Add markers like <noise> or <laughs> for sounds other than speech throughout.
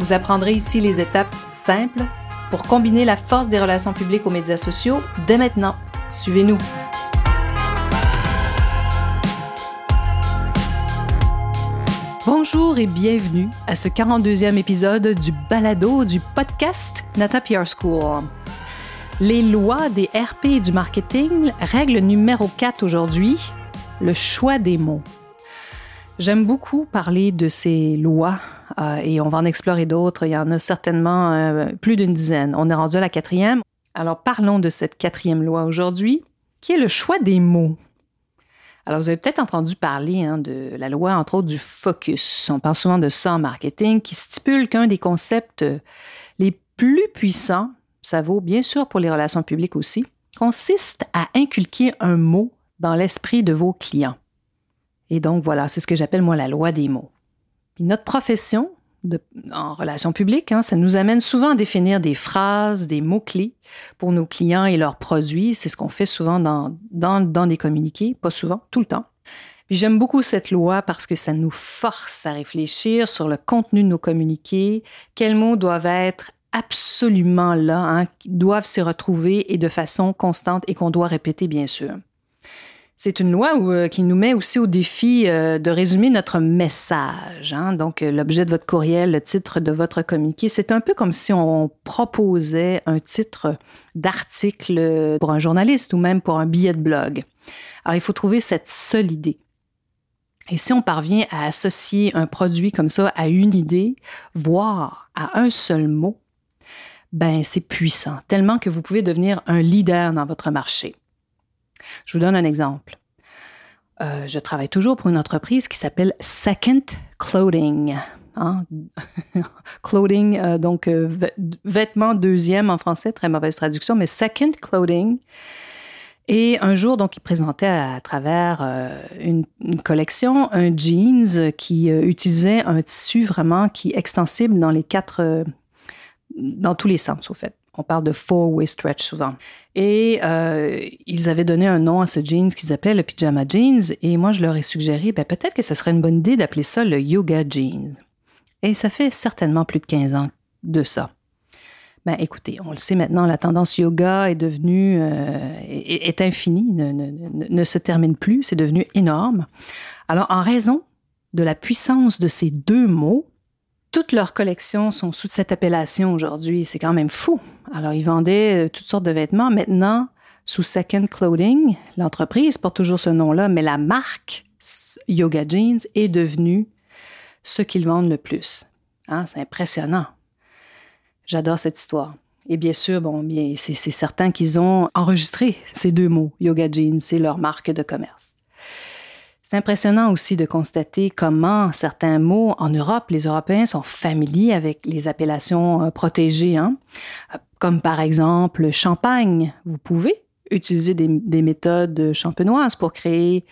Vous apprendrez ici les étapes simples pour combiner la force des relations publiques aux médias sociaux dès maintenant. Suivez-nous. Bonjour et bienvenue à ce 42e épisode du balado du podcast Nata PR School. Les lois des RP et du marketing, règle numéro 4 aujourd'hui, le choix des mots. J'aime beaucoup parler de ces lois euh, et on va en explorer d'autres. Il y en a certainement euh, plus d'une dizaine. On est rendu à la quatrième. Alors parlons de cette quatrième loi aujourd'hui, qui est le choix des mots. Alors vous avez peut-être entendu parler hein, de la loi, entre autres, du focus. On parle souvent de ça en marketing, qui stipule qu'un des concepts les plus puissants, ça vaut bien sûr pour les relations publiques aussi, consiste à inculquer un mot dans l'esprit de vos clients. Et donc voilà, c'est ce que j'appelle moi la loi des mots. Notre profession en relations publiques, hein, ça nous amène souvent à définir des phrases, des mots-clés pour nos clients et leurs produits. C'est ce qu'on fait souvent dans, dans, dans des communiqués, pas souvent, tout le temps. Puis j'aime beaucoup cette loi parce que ça nous force à réfléchir sur le contenu de nos communiqués, quels mots doivent être absolument là, hein, doivent se retrouver et de façon constante et qu'on doit répéter bien sûr. C'est une loi euh, qui nous met aussi au défi euh, de résumer notre message. Hein. Donc, euh, l'objet de votre courriel, le titre de votre communiqué, c'est un peu comme si on proposait un titre d'article pour un journaliste ou même pour un billet de blog. Alors, il faut trouver cette seule idée. Et si on parvient à associer un produit comme ça à une idée, voire à un seul mot, ben c'est puissant, tellement que vous pouvez devenir un leader dans votre marché. Je vous donne un exemple. Euh, je travaille toujours pour une entreprise qui s'appelle Second Clothing. Hein? <laughs> clothing, euh, donc euh, vêtements deuxième en français, très mauvaise traduction, mais Second Clothing. Et un jour, donc, il présentait à, travers une, une, collection un jeans qui utilisait un tissu vraiment qui est extensible dans les quatre, dans tous les sens, au fait. On parle de four-way stretch souvent. Et euh, ils avaient donné un nom à ce jeans qu'ils appelaient le pyjama jeans. Et moi, je leur ai suggéré, ben, peut-être que ce serait une bonne idée d'appeler ça le yoga jeans. Et ça fait certainement plus de 15 ans de ça. Ben, écoutez, on le sait maintenant, la tendance yoga est devenue, euh, est, infinie, ne, ne se termine plus, c'est devenu énorme. Alors, en raison de la puissance de ces deux mots, toutes leurs collections sont sous cette appellation aujourd'hui. C'est quand même fou. Alors, ils vendaient euh, toutes sortes de vêtements. Maintenant, sous Second Clothing, l'entreprise porte toujours ce nom-là, mais la marque Yoga Jeans est devenue ce qu'ils vendent le plus. Hein, c'est impressionnant. J'adore cette histoire. Et bien sûr, bon, bien, c'est certain qu'ils ont enregistré ces deux mots, Yoga Jeans, c'est leur marque de commerce. C'est impressionnant aussi de constater comment certains mots en Europe, les Européens sont familiers avec les appellations euh, protégées, hein? comme par exemple champagne. Vous pouvez utiliser des, méthodes champenoises pour créer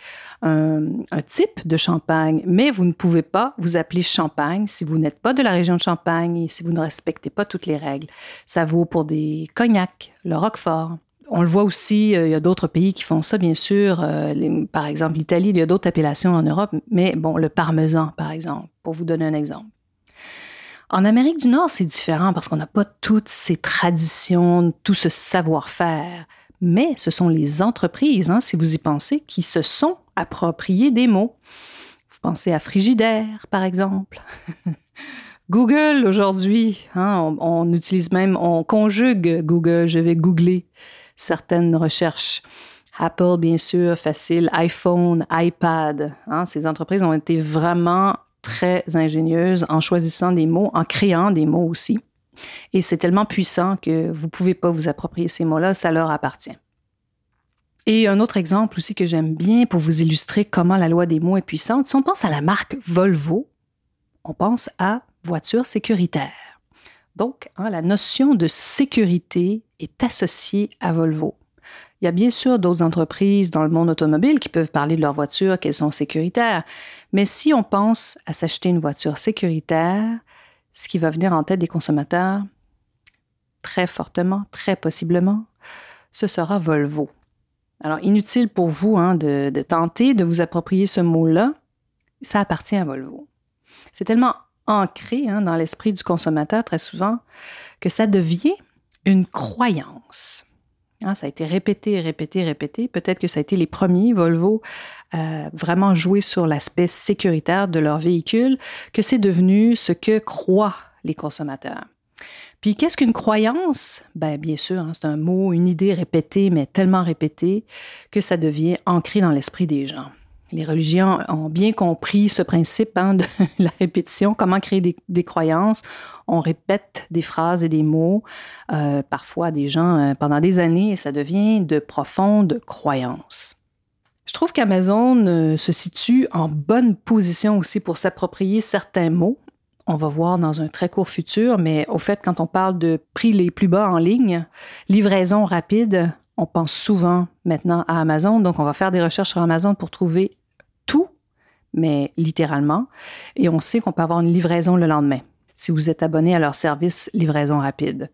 un, type de champagne, mais vous ne pouvez pas vous appeler champagne si vous n'êtes pas de la région de Champagne et si vous ne respectez pas toutes les règles. Ça vaut pour des cognacs, le roquefort, on le voit aussi, euh, il y a d'autres pays qui font ça, bien sûr. Euh, par exemple, l'Italie, il y a d'autres appellations en Europe, mais bon, le parmesan, par exemple, pour vous donner un exemple. En Amérique du Nord, c'est différent parce qu'on n'a pas toutes ces traditions, tout ce savoir-faire. Mais ce sont les entreprises, hein, si vous y pensez, qui se sont appropriées des mots. Vous pensez à frigidaire, par exemple. <laughs> Google, aujourd'hui, hein, on, on, utilise même, on conjugue Google, je vais googler certaines recherches. Apple, bien sûr, facile, iPhone, iPad. Hein, ces entreprises ont été vraiment très ingénieuses en choisissant des mots, en créant des mots aussi. Et c'est tellement puissant que vous ne pouvez pas vous approprier ces mots-là, ça leur appartient. Et un autre exemple aussi que j'aime bien pour vous illustrer comment la loi des mots est puissante, si on pense à la marque Volvo, on pense à voiture sécuritaire. Donc, hein, la notion de sécurité est associée à Volvo. Il y a bien sûr d'autres entreprises dans le monde automobile qui peuvent parler de leur voiture, qu'elles sont sécuritaires, mais si on pense à s'acheter une voiture sécuritaire, ce qui va venir en tête des consommateurs, très fortement, très possiblement, ce sera Volvo. Alors, inutile pour vous hein, de, tenter de vous approprier ce mot-là, ça appartient à Volvo. C'est tellement ancré hein, dans l'esprit du consommateur très souvent que ça devient une croyance. Hein, ça a été répété, répété, répété. Peut-être que ça a été les premiers, Volvo, à vraiment jouer sur l'aspect sécuritaire de leur véhicule, que c'est devenu ce que croient les consommateurs. Puis qu'est-ce qu'une croyance? Ben, bien sûr, hein, c'est un mot, une idée répétée, mais tellement répétée que ça devient ancré dans l'esprit des gens. Les religions ont bien compris ce principe hein, de <laughs> la répétition, comment créer des, croyances. On répète des phrases et des mots, euh, parfois des gens euh, pendant des années, et ça devient de profondes croyances. Je trouve qu'Amazon euh, se situe en bonne position aussi pour s'approprier certains mots. On va voir dans un très court futur, mais au fait, quand on parle de prix les plus bas en ligne, livraison rapide, on pense souvent maintenant à Amazon. Donc, on va faire des recherches sur Amazon pour trouver tout, mais littéralement. Et on sait qu'on peut avoir une livraison le lendemain si vous êtes abonné à leur service livraison rapide.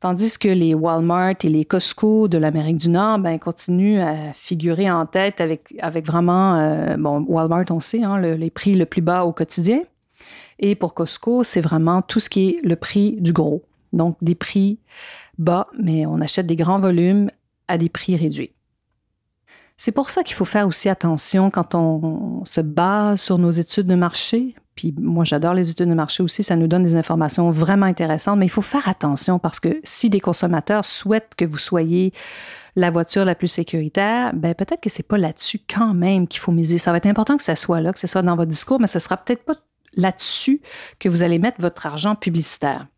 Tandis que les Walmart et les Costco de l'Amérique du Nord ben, continuent à figurer en tête avec, vraiment, euh, bon, Walmart, on sait, hein, les prix le plus bas au quotidien. Et pour Costco, c'est vraiment tout ce qui est le prix du gros. Donc, des prix bas, mais on achète des grands volumes à des prix réduits. C'est pour ça qu'il faut faire aussi attention quand on se base sur nos études de marché. Puis moi, j'adore les études de marché aussi, ça nous donne des informations vraiment intéressantes, mais il faut faire attention parce que si des consommateurs souhaitent que vous soyez la voiture la plus sécuritaire, ben peut-être que c'est pas là-dessus quand même qu'il faut miser. Ça va être important que ça soit là, que ce soit dans votre discours, mais ce sera peut-être pas là-dessus que vous allez mettre votre argent publicitaire.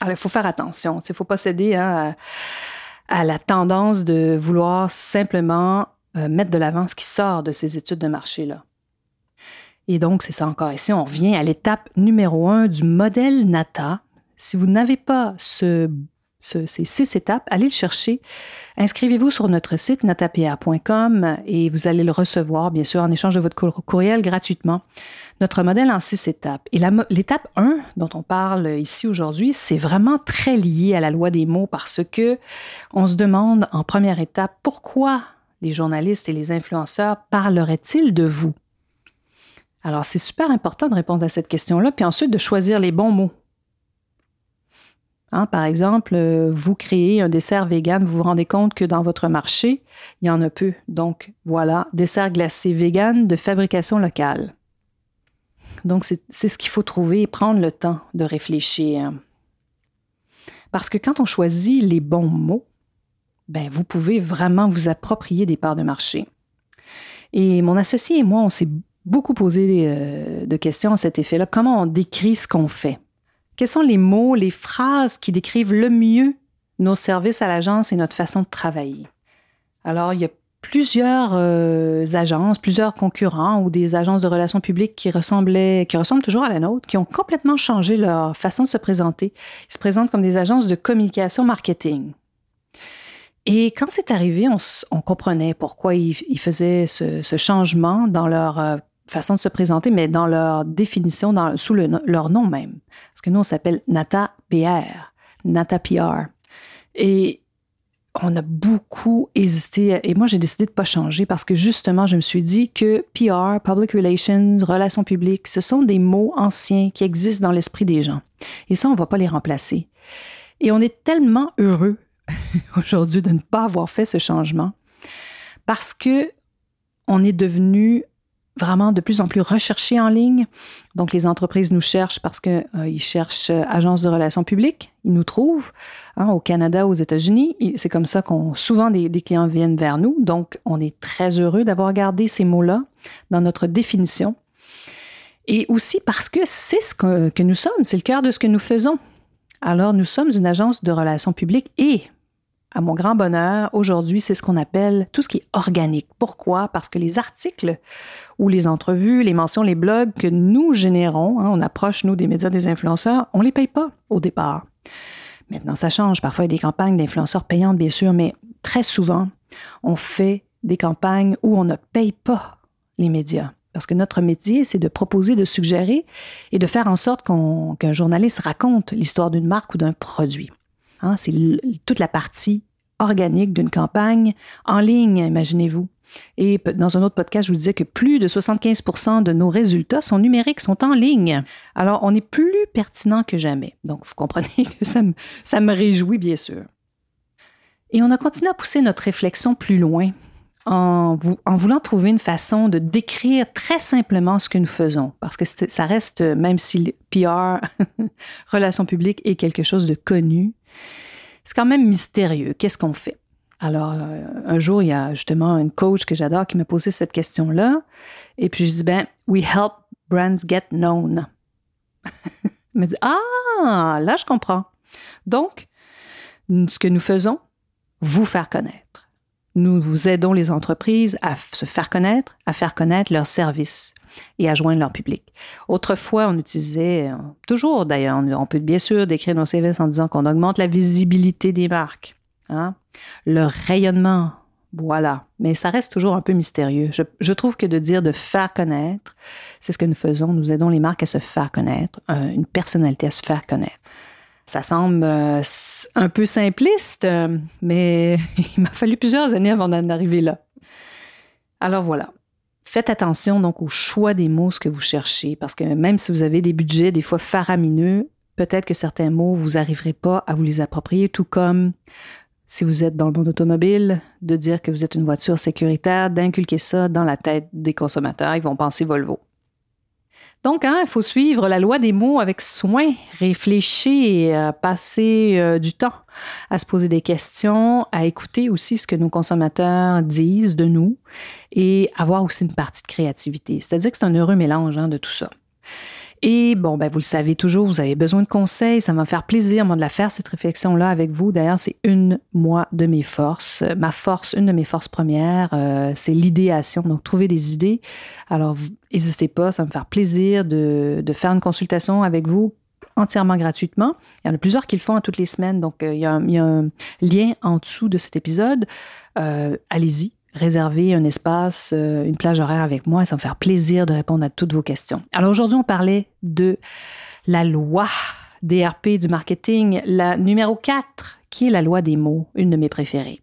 Alors, il faut faire attention. Il ne faut pas céder hein, à à la tendance de vouloir simplement euh, mettre de l'avant ce qui sort de ces études de marché-là. Et donc, c'est ça encore ici, on revient à l'étape numéro un du modèle NATA. Si vous n'avez pas ce ces six étapes, allez le chercher. Inscrivez-vous sur notre site natapr.com et vous allez le recevoir, bien sûr, en échange de votre courriel gratuitement. Notre modèle en six étapes. Et l'étape 1 dont on parle ici aujourd'hui, c'est vraiment très lié à la loi des mots parce que on se demande en première étape pourquoi les journalistes et les influenceurs parleraient-ils de vous? Alors, c'est super important de répondre à cette question-là, puis ensuite de choisir les bons mots Hein, par exemple, euh, vous créez un dessert vegan, vous vous rendez compte que dans votre marché, il y en a peu. Donc voilà, dessert glacé vegan de fabrication locale. Donc c'est ce qu'il faut trouver et prendre le temps de réfléchir. Parce que quand on choisit les bons mots, ben, vous pouvez vraiment vous approprier des parts de marché. Et mon associé et moi, on s'est beaucoup posé euh, de questions à cet effet-là. Comment on décrit ce qu'on fait? Quels sont les mots, les phrases qui décrivent le mieux nos services à l'agence et notre façon de travailler? Alors, il y a plusieurs euh, agences, plusieurs concurrents ou des agences de relations publiques qui ressemblaient, qui ressemblent toujours à la nôtre, qui ont complètement changé leur façon de se présenter. Ils se présentent comme des agences de communication marketing. Et quand c'est arrivé, on, comprenait pourquoi ils, faisaient ce, changement dans leur euh, façon de se présenter, mais dans leur définition, dans, sous leur nom même. Parce que nous, on s'appelle Nata PR, Nata PR. Et on a beaucoup hésité. Et moi, j'ai décidé de ne pas changer parce que justement, je me suis dit que PR, Public Relations, Relations publiques, ce sont des mots anciens qui existent dans l'esprit des gens. Et ça, on ne va pas les remplacer. Et on est tellement heureux <laughs> aujourd'hui de ne pas avoir fait ce changement parce que on est devenu vraiment de plus en plus recherchés en ligne. Donc, les entreprises nous cherchent parce qu'ils euh, cherchent euh, agence de relations publiques. Ils nous trouvent hein, au Canada, aux États-Unis. C'est comme ça qu'on souvent des, clients viennent vers nous. Donc, on est très heureux d'avoir gardé ces mots-là dans notre définition. Et aussi parce que c'est ce que nous sommes, c'est le cœur de ce que nous faisons. Alors, nous sommes une agence de relations publiques et à mon grand bonheur, aujourd'hui, c'est ce qu'on appelle tout ce qui est organique. Pourquoi? Parce que les articles ou les entrevues, les mentions, les blogs que nous générons, hein, on approche, nous, des médias des influenceurs, on ne les paye pas au départ. Maintenant, ça change. Parfois, il y a des campagnes d'influenceurs payantes, bien sûr, mais très souvent, on fait des campagnes où on ne paye pas les médias. Parce que notre métier, c'est de proposer, de suggérer et de faire en sorte qu'un journaliste raconte l'histoire d'une marque ou d'un produit. Hein, c'est toute la partie organique d'une campagne en ligne, imaginez-vous. Et dans un autre podcast, je vous disais que plus de 75% de nos résultats sont numériques, sont en ligne. Alors, on est plus pertinent que jamais. Donc, vous comprenez <laughs> que ça me, ça me réjouit, bien sûr. Et on a continué à pousser notre réflexion plus loin en, en, voulant trouver une façon de décrire très simplement ce que nous faisons. Parce que ça reste, même si PR, <laughs> relations publiques, est quelque chose de connu, c'est quand même mystérieux. Qu'est-ce qu'on fait? Alors, euh, un jour, il y a justement une coach que j'adore qui m'a posé cette question-là. Et puis, je dis, ben, we help brands get known. <laughs> Elle me dit, ah, là, je comprends. Donc, ce que nous faisons, vous faire connaître. Nous vous aidons les entreprises à se faire connaître, à faire connaître leurs services et à joindre leur public. Autrefois, on utilisait, euh, toujours d'ailleurs, on peut bien sûr décrire nos services en disant qu'on augmente la visibilité des marques, hein, leur rayonnement, voilà. Mais ça reste toujours un peu mystérieux. Je, je, trouve que de dire de faire connaître, c'est ce que nous faisons. Nous aidons les marques à se faire connaître, euh, une personnalité à se faire connaître. Ça semble euh, un peu simpliste, euh, mais <laughs> il m'a fallu plusieurs années avant d'en arriver là. Alors voilà. Faites attention donc au choix des mots que vous cherchez, parce que même si vous avez des budgets des fois faramineux, peut-être que certains mots, vous n'arriverez pas à vous les approprier, tout comme si vous êtes dans le monde automobile, de dire que vous êtes une voiture sécuritaire, d'inculquer ça dans la tête des consommateurs, ils vont penser Volvo. Donc, hein, il faut suivre la loi des mots avec soin, réfléchir euh, passer euh, du temps à se poser des questions, à écouter aussi ce que nos consommateurs disent de nous et avoir aussi une partie de créativité. C'est-à-dire que c'est un heureux mélange hein, de tout ça. Et bon, ben, vous le savez toujours, vous avez besoin de conseils. Ça va me faire plaisir, moi, de la faire, cette réflexion-là avec vous. D'ailleurs, c'est une, moi, de mes forces. Ma force, une de mes forces premières, euh, c'est l'idéation. Donc, trouver des idées. Alors, n'hésitez pas, ça va me faire plaisir de, de faire une consultation avec vous entièrement gratuitement. Il y en a plusieurs qui le font toutes les semaines, donc euh, il, y a, il, y a, un lien en dessous de cet épisode. Euh, Allez-y, réserver un espace, euh, une plage horaire avec moi ça me faire plaisir de répondre à toutes vos questions. Alors aujourd'hui, on parlait de la loi DRP du marketing, la numéro 4, qui est la loi des mots, une de mes préférées.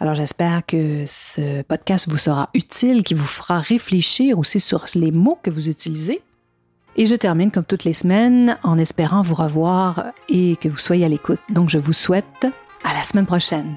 Alors j'espère que ce podcast vous sera utile, qui vous fera réfléchir aussi sur les mots que vous utilisez. Et je termine comme toutes les semaines en espérant vous revoir et que vous soyez à l'écoute. Donc je vous souhaite à la semaine prochaine.